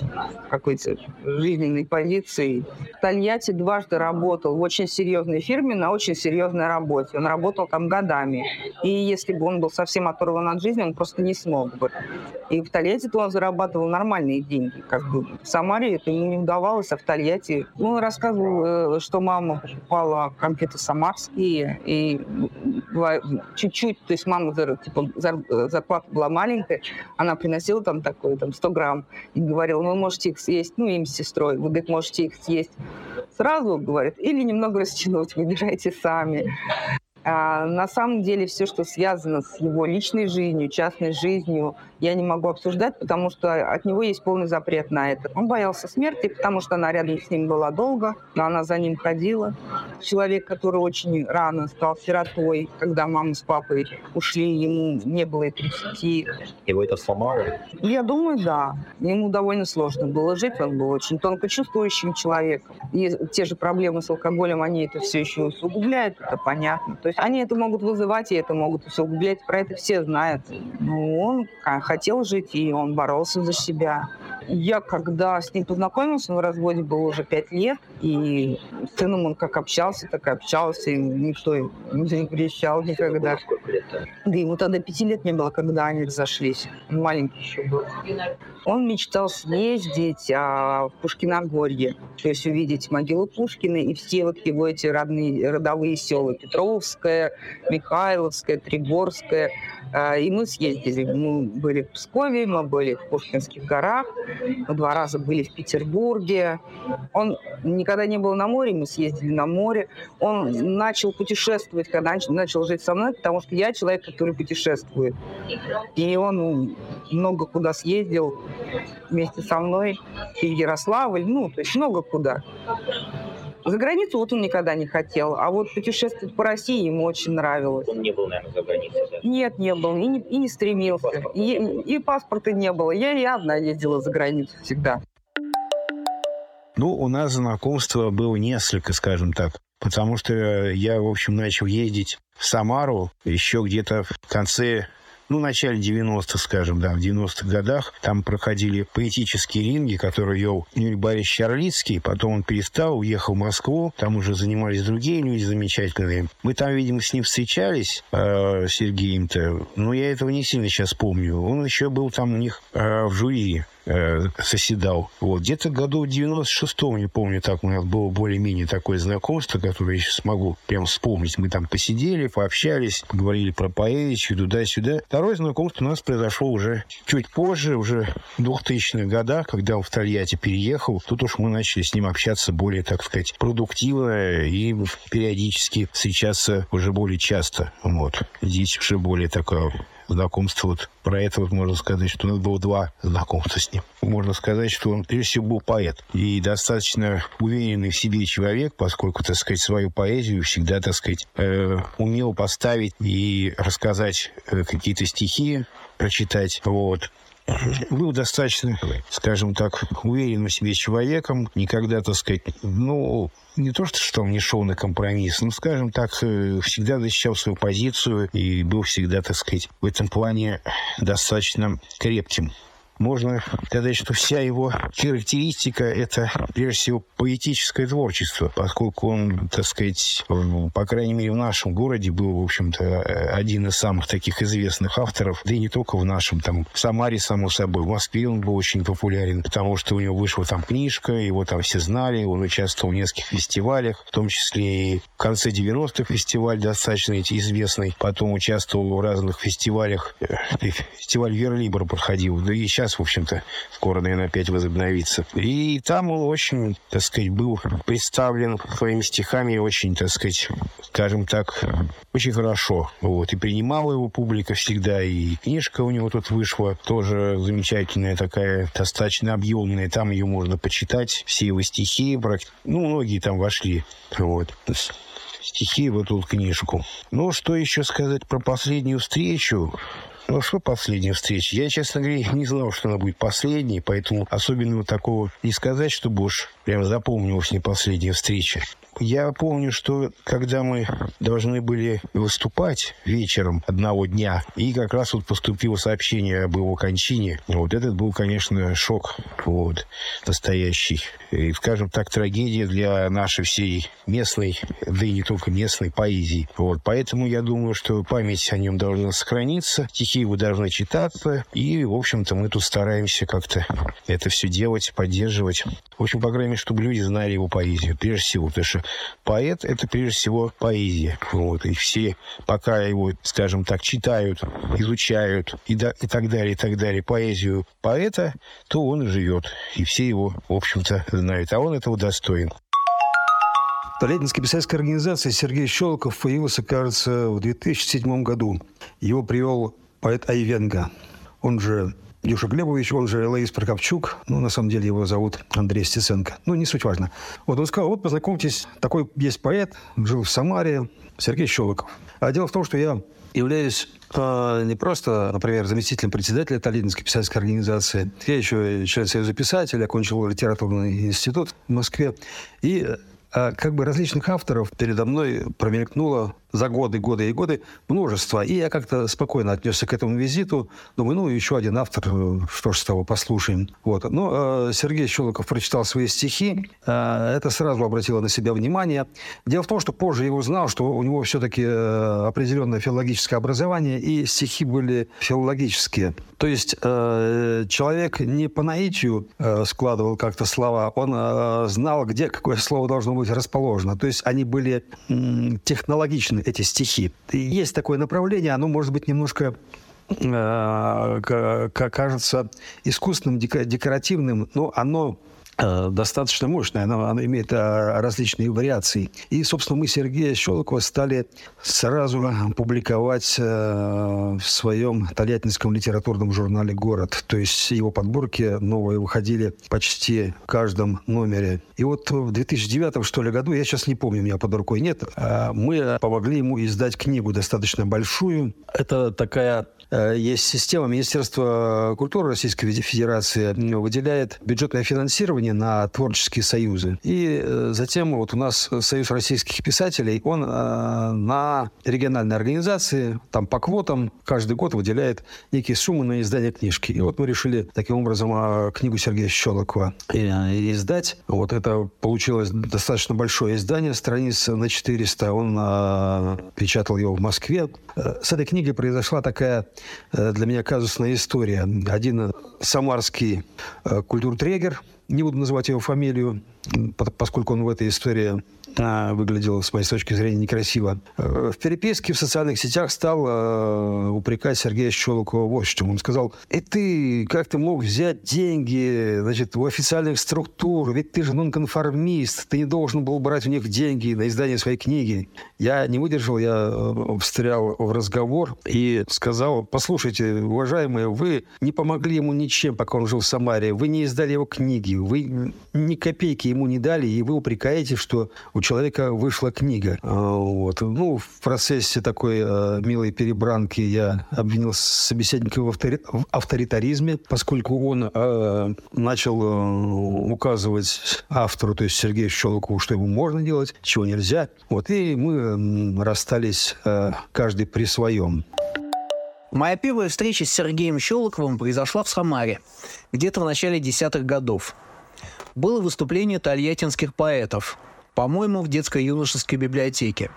Speaker 7: какой-то жизненной позиции. В Тольятти дважды работал в очень серьезной фирме на очень серьезной работе. Он работал там годами. И если бы он был совсем оторван от жизни, он просто не смог бы. И в Тольятти-то он зарабатывал нормальные деньги. Как бы в Самаре это ему не удавалось, а в Тольятти... Ну, он рассказывал, э, что мама покупала конфеты самарские, и чуть-чуть, то есть мама типа, зарплата была маленькая, она приносила там такой, там, 100 грамм, и говорила, ну, вы можете их съесть, ну, им с сестрой, вы, говорит, можете их съесть сразу, говорит, или немного растянуть, выбирайте сами. А на самом деле все, что связано с его личной жизнью, частной жизнью, я не могу обсуждать, потому что от него есть полный запрет на это. Он боялся смерти, потому что она рядом с ним была долго, но она за ним ходила. Человек, который очень рано стал сиротой, когда мама с папой ушли, ему не было и 30.
Speaker 6: Его это сломало?
Speaker 7: Я думаю, да. Ему довольно сложно было жить, он был очень тонко чувствующим человеком. И те же проблемы с алкоголем, они это все еще усугубляют, это понятно. То есть они это могут вызывать, и это могут усугублять, про это все знают. Но он хотел жить, и он боролся за себя. Я, когда с ним познакомился, на разводе было уже пять лет, И с сыном он как общался, так и общался, и никто не запрещал никогда. Да ему тогда пяти лет не было, когда они разошлись. Он маленький еще был. Он мечтал съездить а, в Пушкиногорье, то есть увидеть могилу Пушкина и все вот его эти родные, родовые села. Петровская, Михайловская, Тригорская. А, и мы съездили. Мы были в Пскове, мы были в Пушкинских горах, мы два раза были в Петербурге. Он никогда не был на море, мы съездили на море. Он начал путешествовать, когда начал жить со мной, потому что я человек, который путешествует. И он много куда съездил вместе со мной, и в Ярославль, ну, то есть много куда. За границу вот он никогда не хотел, а вот путешествовать по России ему очень нравилось.
Speaker 8: Он не был, наверное, за границей, да?
Speaker 7: Нет, не был, и не, и не стремился. И, и паспорта не было. Я и одна ездила за границу всегда.
Speaker 9: Ну, у нас знакомство было несколько, скажем так. Потому что я, в общем, начал ездить в Самару еще где-то в конце ну, в начале 90-х, скажем, да, в 90-х годах. Там проходили поэтические ринги, которые вел Юрий Борисович Чарлицкий. Потом он перестал, уехал в Москву. Там уже занимались другие люди замечательные. Мы там, видимо, с ним встречались, э, Сергеем-то. Но я этого не сильно сейчас помню. Он еще был там у них э, в жюри э, соседал. Вот. Где-то году в 96-м, не помню, так у нас было более-менее такое знакомство, которое я сейчас смогу прям вспомнить. Мы там посидели, пообщались, поговорили про поэзию, туда-сюда. Второе знакомство у нас произошло уже чуть позже, уже в 2000-х годах, когда он в Тольятти переехал. Тут уж мы начали с ним общаться более, так сказать, продуктивно и периодически встречаться уже более часто. Вот. Здесь уже более такое знакомство. Вот про это вот можно сказать, что у нас было два знакомства с ним. Можно сказать, что он прежде всего был поэт и достаточно уверенный в себе человек, поскольку, так сказать, свою поэзию всегда, так сказать, э, умел поставить и рассказать э, какие-то стихи, прочитать. Вот был достаточно, скажем так, уверенным в себе человеком, никогда, так сказать, ну, не то, что, что он не шел на компромисс, но, скажем так, э, всегда защищал свою позицию и был всегда, так сказать, в этом плане достаточно крепким можно сказать, что вся его характеристика – это, прежде всего, поэтическое творчество, поскольку он, так сказать, по крайней мере, в нашем городе был, в общем-то, один из самых таких известных авторов, да и не только в нашем, там, в Самаре, само собой, в Москве он был очень популярен, потому что у него вышла там книжка, его там все знали, он участвовал в нескольких фестивалях, в том числе и в конце 90-х фестиваль достаточно известный, потом участвовал в разных фестивалях, э, фестиваль Верлибр проходил, да и сейчас сейчас, в общем-то, скоро, наверное, опять возобновится. И там он очень, так сказать, был представлен своими стихами очень, так сказать, скажем так, очень хорошо. Вот. И принимала его публика всегда, и книжка у него тут вышла, тоже замечательная такая, достаточно объемная. Там ее можно почитать, все его стихи, ну, многие там вошли. Вот стихи в эту книжку. Ну, что еще сказать про последнюю встречу? Ну, что последняя встреча? Я, честно говоря, не знал, что она будет последней, поэтому особенного такого не сказать, чтобы уж прям запомнилась не последняя встреча. Я помню, что когда мы должны были выступать вечером одного дня, и как раз вот поступило сообщение об его кончине, вот этот был, конечно, шок, вот, настоящий. И, скажем так, трагедия для нашей всей местной, да и не только местной поэзии. Вот, поэтому я думаю, что память о нем должна сохраниться, стихи его должны читаться, и, в общем-то, мы тут стараемся как-то это все делать, поддерживать. В общем, по крайней мере, чтобы люди знали его поэзию, прежде всего, потому что поэт — это прежде всего поэзия. Вот. И все, пока его, скажем так, читают, изучают и, да, и так далее, и так далее, поэзию поэта, то он живет. И все его, в общем-то, знают. А он этого достоин.
Speaker 10: Тольяттинской писательской организации Сергей Щелков появился, кажется, в 2007 году. Его привел поэт Айвенга, он же Илюша Глебович, он же Лаис Прокопчук. Ну, на самом деле его зовут Андрей Стеценко. Ну, не суть важно. Вот он сказал, вот познакомьтесь, такой есть поэт, жил в Самаре, Сергей Щелоков. А дело в том, что я являюсь э, не просто, например, заместителем председателя Таллинской писательской организации. Я еще член Союза писателей, окончил литературный институт в Москве. И э, как бы различных авторов передо мной промелькнуло за годы, годы и годы множество. И я как-то спокойно отнесся к этому визиту. Думаю, ну, еще один автор, э, что ж с того, послушаем. Вот. Но э, Сергей Щелоков прочитал свои стихи. Э, это сразу обратило на себя внимание. Дело в том, что позже я узнал, что у него все-таки э, определенное филологическое образование, и стихи были филологические. То есть э, человек не по наитию э, складывал как-то слова, он э, знал, где какое слово должно быть расположено. То есть они были э, технологичны эти стихи. Есть такое направление, оно может быть немножко э, кажется искусственным, декоративным, но оно достаточно мощная, она, она имеет а, различные вариации. И, собственно, мы Сергея Щелокова стали сразу публиковать а, в своем тольяттинском литературном журнале «Город». То есть его подборки новые выходили почти в каждом номере. И вот в 2009, что ли, году, я сейчас не помню, у меня под рукой нет, а, мы помогли ему издать книгу достаточно большую. Это такая Э, есть система Министерства культуры Российской Федерации выделяет бюджетное финансирование на творческие союзы. И э, затем вот у нас Союз российских писателей, он э, на региональные организации, там по квотам, каждый год выделяет некие суммы на издание книжки. И вот мы решили таким образом книгу Сергея Щелокова издать. Вот это получилось достаточно большое издание, страниц на 400. Он печатал его в Москве. С этой книгой произошла такая Э, для меня казусная история. Один самарский э, культуртрегер, не буду называть его фамилию, поскольку он в этой истории а, выглядел, с моей точки зрения, некрасиво. Э, в переписке в социальных сетях стал э, упрекать Сергея Щелокова вот что. Он сказал, и ты, как ты мог взять деньги значит, у официальных структур? Ведь ты же нонконформист, ты не должен был брать у них деньги на издание своей книги. Я не выдержал, я э, встрял в разговор и сказал, послушайте, уважаемые, вы не помогли ему ничем, пока он жил в Самаре. Вы не издали его книги, вы ни копейки ему не дали, и вы упрекаете, что у человека вышла книга. А, вот. Ну, в процессе такой э, милой перебранки я обвинил собеседника в, автори... в авторитаризме, поскольку он э, начал э, указывать автору, то есть Сергею Щелокову, что ему можно делать, чего нельзя. Вот. И мы расстались э, каждый при своем.
Speaker 8: Моя первая встреча с Сергеем Щелоковым произошла в Самаре, где-то в начале десятых годов. Было выступление тольяттинских поэтов – по-моему, в детско-юношеской библиотеке.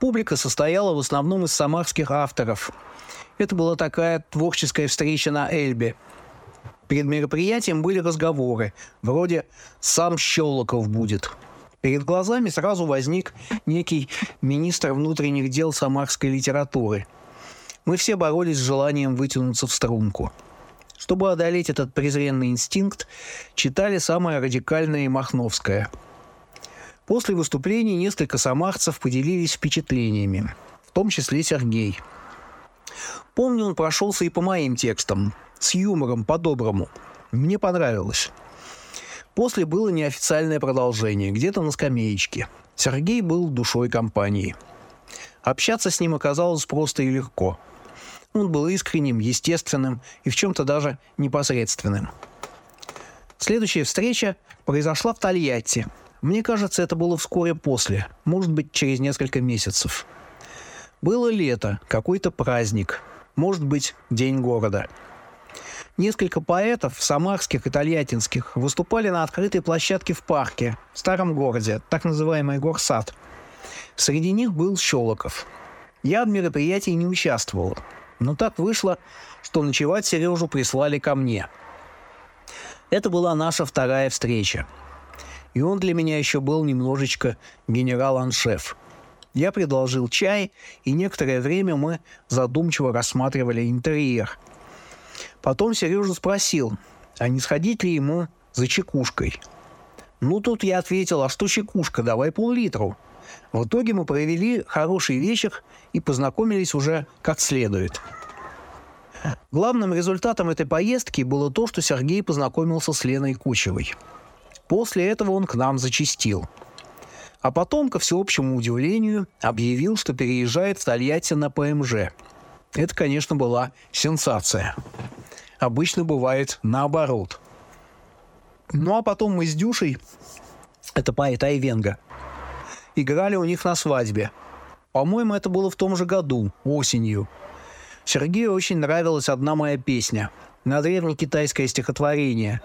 Speaker 8: Публика состояла в основном из самарских авторов. Это была такая творческая встреча на Эльбе. Перед мероприятием были разговоры, вроде «сам Щелоков будет». Перед глазами сразу возник некий министр внутренних дел самарской литературы. Мы все боролись с желанием вытянуться в струнку. Чтобы одолеть этот презренный инстинкт, читали самое радикальное и махновское – После выступления несколько самарцев поделились впечатлениями, в том числе Сергей. Помню, он прошелся и по моим текстам, с юмором, по-доброму. Мне понравилось. После было неофициальное продолжение, где-то на скамеечке. Сергей был душой компании. Общаться с ним оказалось просто и легко. Он был искренним, естественным и в чем-то даже непосредственным. Следующая встреча произошла в Тольятти – мне кажется, это было вскоре после, может быть, через несколько месяцев. Было лето, какой-то праздник, может быть, День города. Несколько поэтов, самарских и тольяттинских, выступали на открытой площадке в парке, в старом городе, так называемый горсад. Среди них был Щелоков. Я в мероприятии не участвовал, но так вышло, что ночевать Сережу прислали ко мне. Это была наша вторая встреча – и он для меня еще был немножечко генерал-аншеф. Я предложил чай, и некоторое время мы задумчиво рассматривали интерьер. Потом Сережа спросил, а не сходить ли ему за чекушкой. Ну, тут я ответил, а что чекушка, давай пол-литру. В итоге мы провели хороший вечер и познакомились уже как следует. Главным результатом этой поездки было то, что Сергей познакомился с Леной Кучевой – После этого он к нам зачистил. А потом, ко всеобщему удивлению, объявил, что переезжает в Тольятти на ПМЖ. Это, конечно, была сенсация. Обычно бывает наоборот. Ну а потом мы с Дюшей, это поэт Айвенга, играли у них на свадьбе. По-моему, это было в том же году, осенью. Сергею очень нравилась одна моя песня на древнекитайское стихотворение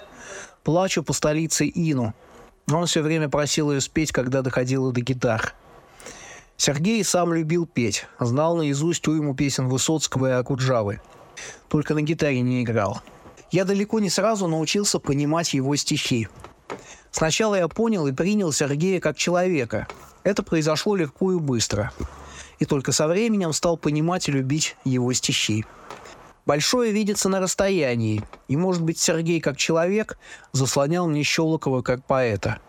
Speaker 8: «Плачу по столице Ину». Он все время просил ее спеть, когда доходило до гитар. Сергей сам любил петь, знал наизусть уйму песен Высоцкого и Акуджавы. Только на гитаре не играл. Я далеко не сразу научился понимать его стихи. Сначала я понял и принял Сергея как человека. Это произошло легко и быстро. И только со временем стал понимать и любить его стихи. Большое видится на расстоянии, и, может быть, Сергей как человек заслонял мне Щелокова как поэта.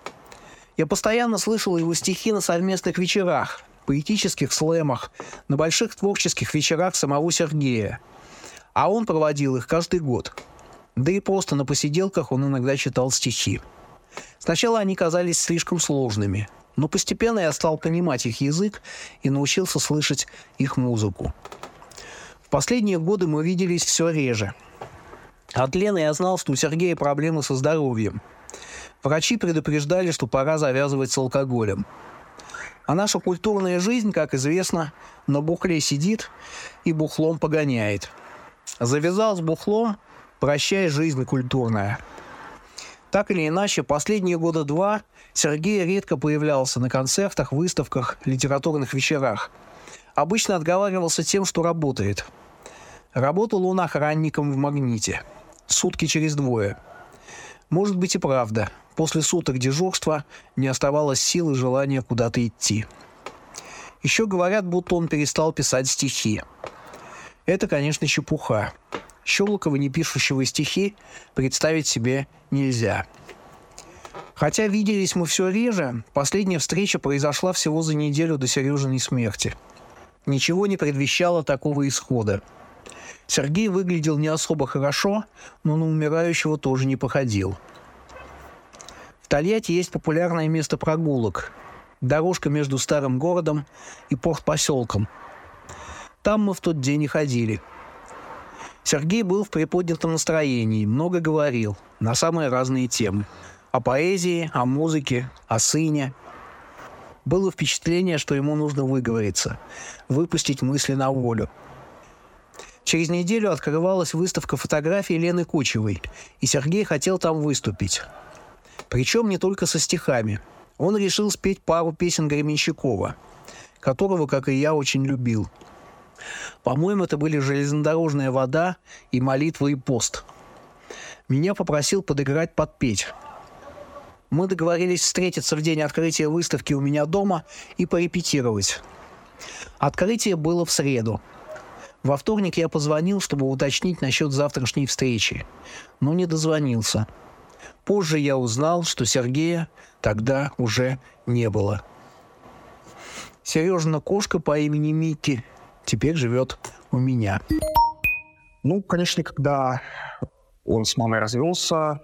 Speaker 8: Я постоянно слышал его стихи на совместных вечерах, поэтических слэмах, на больших творческих вечерах самого Сергея. А он проводил их каждый год. Да и просто на посиделках он иногда читал стихи. Сначала они казались слишком сложными, но постепенно я стал понимать их язык и научился слышать их музыку. Последние годы мы виделись все реже. От Лены я знал, что у Сергея проблемы со здоровьем. Врачи предупреждали, что пора завязывать с алкоголем. А наша культурная жизнь, как известно, на бухле сидит и бухлом погоняет. Завязал с бухло, прощай жизнь культурная – так или иначе, последние года два Сергей редко появлялся на концертах, выставках, литературных вечерах. Обычно отговаривался тем, что работает. Работал он охранником в «Магните». Сутки через двое. Может быть и правда. После суток дежурства не оставалось сил и желания куда-то идти. Еще говорят, будто он перестал писать стихи. Это, конечно, чепуха. Щелокова, не пишущего стихи, представить себе нельзя. Хотя виделись мы все реже, последняя встреча произошла всего за неделю до Сережиной смерти. Ничего не предвещало такого исхода. Сергей выглядел не особо хорошо, но на умирающего тоже не походил. В Тольятти есть популярное место прогулок – дорожка между старым городом и порт-поселком. Там мы в тот день и ходили – Сергей был в приподнятом настроении, много говорил на самые разные темы. О поэзии, о музыке, о сыне. Было впечатление, что ему нужно выговориться, выпустить мысли на волю. Через неделю открывалась выставка фотографий Лены Кучевой, и Сергей хотел там выступить. Причем не только со стихами. Он решил спеть пару песен Гременщикова, которого, как и я, очень любил – по-моему, это были железнодорожная вода и молитва и пост. Меня попросил подыграть подпеть. Мы договорились встретиться в день открытия выставки у меня дома и порепетировать. Открытие было в среду. Во вторник я позвонил, чтобы уточнить насчет завтрашней встречи, но не дозвонился. Позже я узнал, что Сергея тогда уже не было. Сережина кошка по имени Микки теперь живет у меня.
Speaker 11: Ну, конечно, когда он с мамой развелся,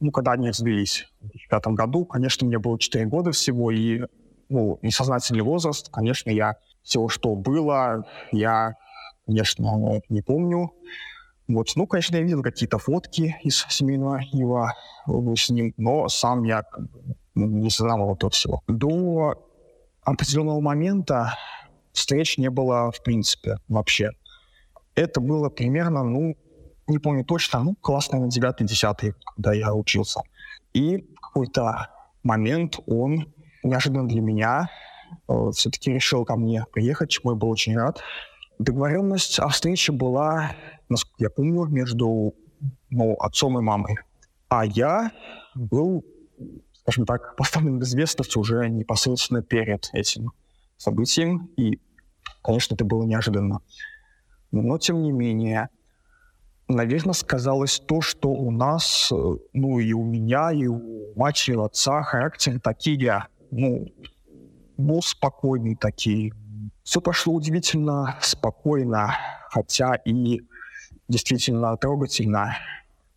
Speaker 11: ну, когда они развелись в 2005 году, конечно, мне было 4 года всего, и, ну, несознательный возраст, конечно, я всего, что было, я, конечно, не помню. Вот, ну, конечно, я видел какие-то фотки из семейного его с ним, но сам я не знал этого всего. До определенного момента встреч не было в принципе вообще. Это было примерно, ну, не помню точно, ну, класс, наверное, 9-10, когда я учился. И в какой-то момент он неожиданно для меня э, все-таки решил ко мне приехать, чему я был очень рад. Договоренность о встрече была, насколько я помню, между ну, отцом и мамой. А я был, скажем так, поставлен в известность уже непосредственно перед этим событием. И Конечно, это было неожиданно. Но, тем не менее, наверное, сказалось то, что у нас, ну и у меня, и у матери, и у отца характер такие, ну, ну, спокойные такие. Все прошло удивительно спокойно, хотя и действительно трогательно.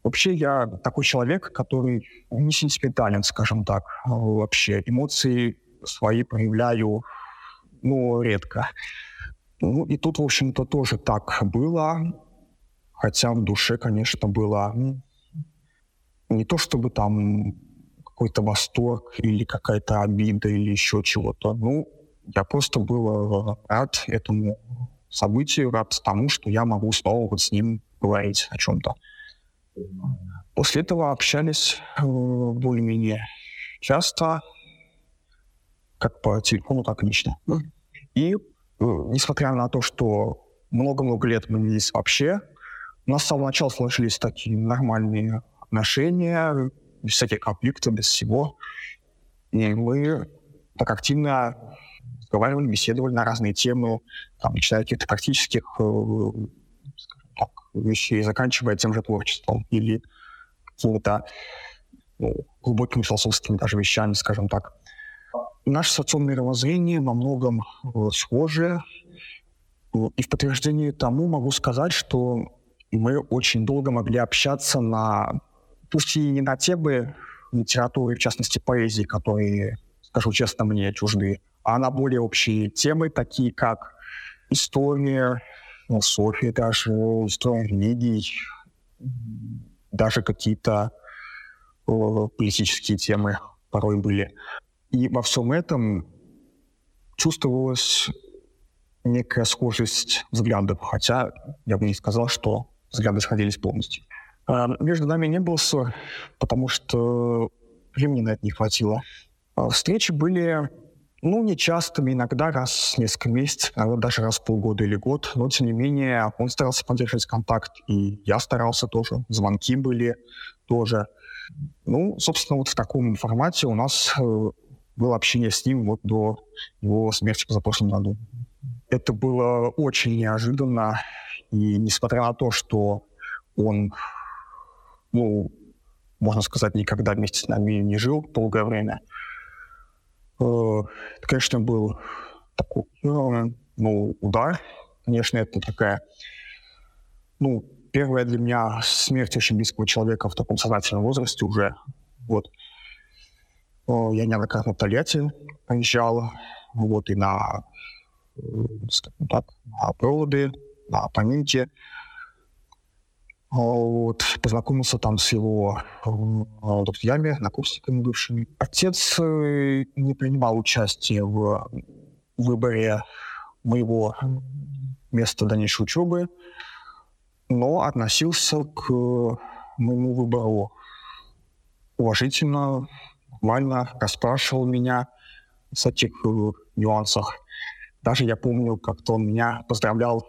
Speaker 11: Вообще я такой человек, который не сентиментален, скажем так, вообще. Эмоции свои проявляю, ну, редко. Ну, и тут, в общем-то, тоже так было, хотя в душе, конечно, было ну, не то чтобы там какой-то восторг или какая-то обида или еще чего-то. Ну, я просто был рад этому событию, рад тому, что я могу снова вот с ним говорить о чем-то. После этого общались э, более-менее часто, как по телефону, так и лично. И э, несмотря на то, что много-много лет мы виделись вообще, у нас с самого начала сложились такие нормальные отношения, без всяких конфликтов, без всего. И мы так активно разговаривали, беседовали на разные темы, там, начиная от каких-то практических э, так, вещей, заканчивая тем же творчеством или какими-то ну, глубокими философскими даже вещами, скажем так. Наше социальное мировоззрение во многом э, схоже, и в подтверждение тому могу сказать, что мы очень долго могли общаться на, пусть и не на темы литературы, в частности поэзии, которые, скажу честно, мне чужды, а на более общие темы, такие как история, философия даже, история религий, даже какие-то э, политические темы порой были. И во всем этом чувствовалась некая схожесть взглядов, хотя я бы не сказал, что взгляды сходились полностью. А между нами не было ссор, потому что времени на это не хватило. А встречи были ну, не частыми, иногда раз в несколько месяцев, иногда даже раз в полгода или год, но, тем не менее, он старался поддерживать контакт, и я старался тоже, звонки были тоже. Ну, собственно, вот в таком формате у нас э, было общение с ним вот до его смерти позапрошлом году. Это было очень неожиданно, и несмотря на то, что он, ну, можно сказать, никогда вместе с нами не жил долгое время, это, конечно, был такой ну, удар. Конечно, это такая, ну, первая для меня смерть очень близкого человека в таком сознательном возрасте уже. Вот. Я неоднократно в Тольятти поезжал, вот, и на, скажем так, на проводы, на поминки. Вот, познакомился там с его э, друзьями, накурсниками бывшими. Отец э, не принимал участия в выборе моего места дальнейшей учебы, но относился к моему выбору уважительно, нормально, расспрашивал меня с этих э, нюансах. Даже я помню, как-то он меня поздравлял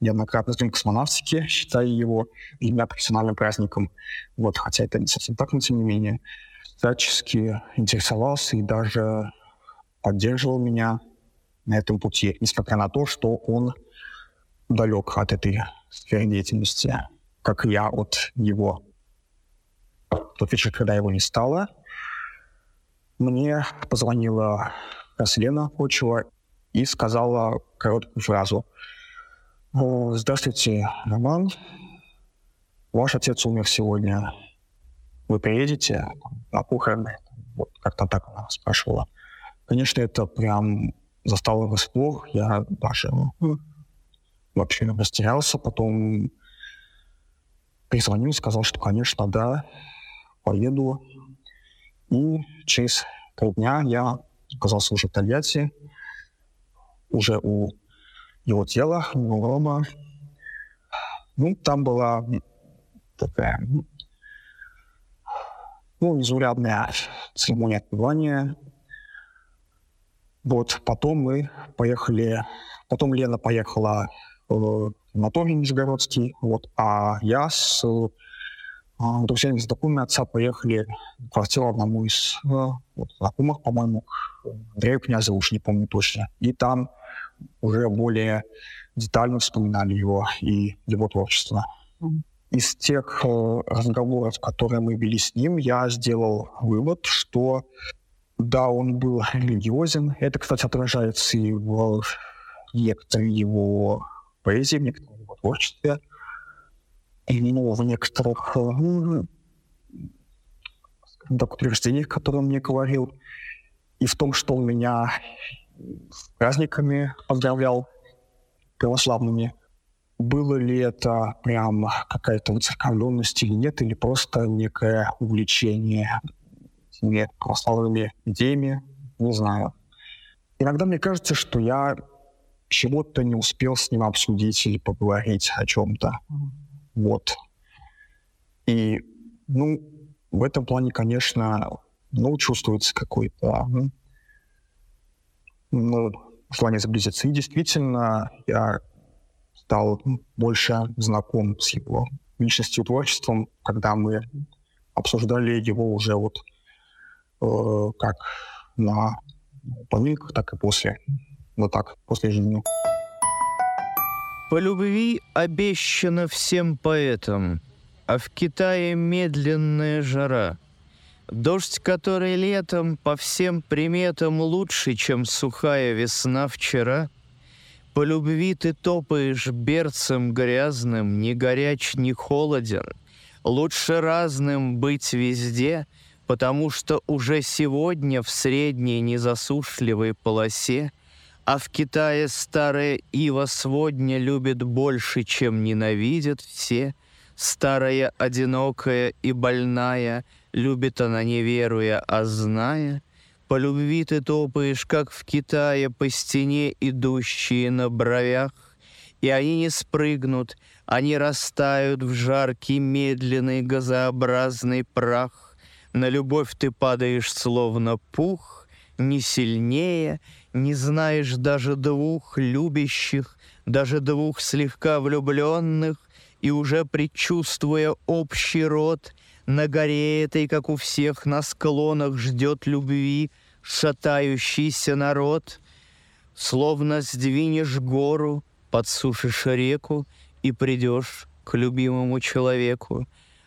Speaker 11: неоднократно с Днем космонавтики, считая его имя профессиональным праздником. Вот, хотя это не совсем так, но тем не менее. Всячески интересовался и даже поддерживал меня на этом пути, несмотря на то, что он далек от этой сферы деятельности, как я от его. В тот вечер, когда его не стало, мне позвонила Лена Почева и сказала короткую фразу – Здравствуйте, Роман. Ваш отец умер сегодня. Вы приедете на похороны? Вот как-то так она спрашивала. Конечно, это прям застало врасплох. Я даже ну, вообще растерялся. Потом перезвонил, сказал, что, конечно, да, поеду. И через три дня я оказался уже в Тольятти, уже у его тело, грома. Ну, там была такая, ну, незаурядная церемония отбывания. Вот, потом мы поехали, потом Лена поехала э, в Анатолий Нижегородский, вот, а я с э, друзьями, знакомыми отца поехали в квартиру одному из э, вот, знакомых, по-моему, Андрею Князеву, уж не помню точно. И там уже более детально вспоминали его и его творчество. Из тех э, разговоров, которые мы вели с ним, я сделал вывод, что да, он был религиозен. Это, кстати, отражается и в некоторой его поэзии, в некотором его творчестве, и ну, в некоторых э, так, утверждениях, которые он мне говорил, и в том, что он меня с праздниками поздравлял православными. Было ли это прям какая-то выцерковленность или нет, или просто некое увлечение этими православными идеями, не знаю. иногда мне кажется, что я чего-то не успел с ним обсудить или поговорить о чем-то. Вот. И, ну, в этом плане, конечно, ну, чувствуется какой-то, ну, желание сблизиться. И действительно, я стал больше знаком с его личностью, творчеством, когда мы обсуждали его уже вот э, как на поминках, так и после. Вот так, после жизни.
Speaker 12: По любви обещано всем поэтам, а в Китае медленная жара. Дождь, который летом по всем приметам лучше, чем сухая весна вчера. По любви ты топаешь берцем грязным, ни горяч, ни холоден. Лучше разным быть везде, потому что уже сегодня в средней незасушливой полосе — а в Китае старая ива сводня любит больше, чем ненавидят все. Старая, одинокая и больная, любит она не веруя, а зная. По любви ты топаешь, как в Китае, по стене, идущие на бровях. И они не спрыгнут, они растают в жаркий, медленный, газообразный прах. На любовь ты падаешь, словно пух, не сильнее, не знаешь даже двух любящих, даже двух слегка влюбленных, и уже предчувствуя общий род, на горе этой, как у всех на склонах, ждет любви шатающийся народ. Словно сдвинешь гору, подсушишь реку и придешь к любимому человеку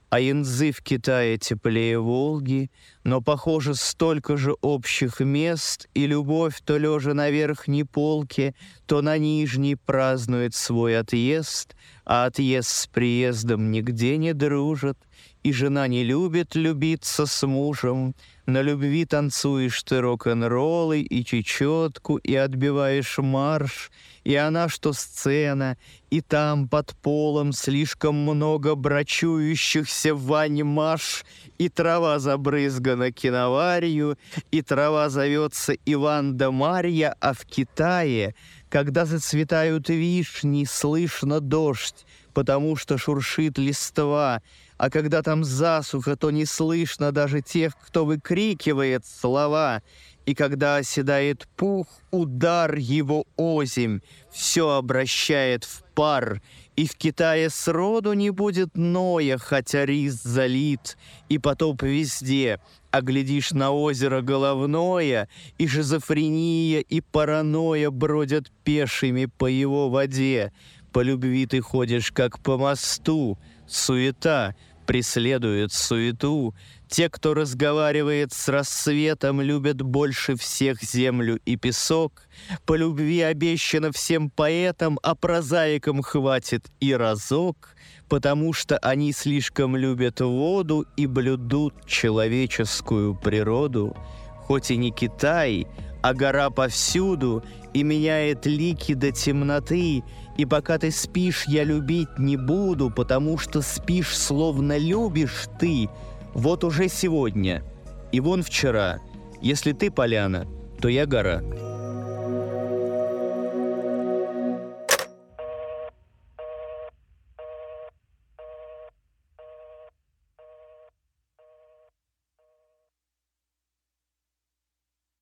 Speaker 12: а янзы в Китае теплее Волги, но, похоже, столько же общих мест, и любовь то лежа на верхней полке, то на нижней празднует свой отъезд, а отъезд с приездом нигде не дружит, и жена не любит любиться с мужем. На любви танцуешь ты рок-н-роллы и чечетку, и отбиваешь марш, и она, что сцена, и там под полом слишком много брачующихся в ванне маш, и трава забрызгана киноварью, и трава зовется Иван да Марья, а в Китае, когда зацветают вишни, слышно дождь, потому что шуршит листва, а когда там засуха, то не слышно даже тех, кто выкрикивает слова — и когда оседает пух, удар его озимь, все обращает в пар, и в Китае сроду не будет ноя, хотя рис залит, и потоп везде, а глядишь на озеро головное, и шизофрения, и паранойя бродят пешими по его воде. По любви ты ходишь, как по мосту, суета преследует суету, те, кто разговаривает с рассветом, любят больше всех землю и песок. По любви обещано всем поэтам, а прозаикам хватит и разок, потому что они слишком любят воду и блюдут человеческую природу. Хоть и не Китай, а гора повсюду и меняет лики до темноты, и пока ты спишь, я любить не буду, потому что спишь, словно любишь ты — вот уже сегодня, и вон вчера. Если ты поляна, то я гора.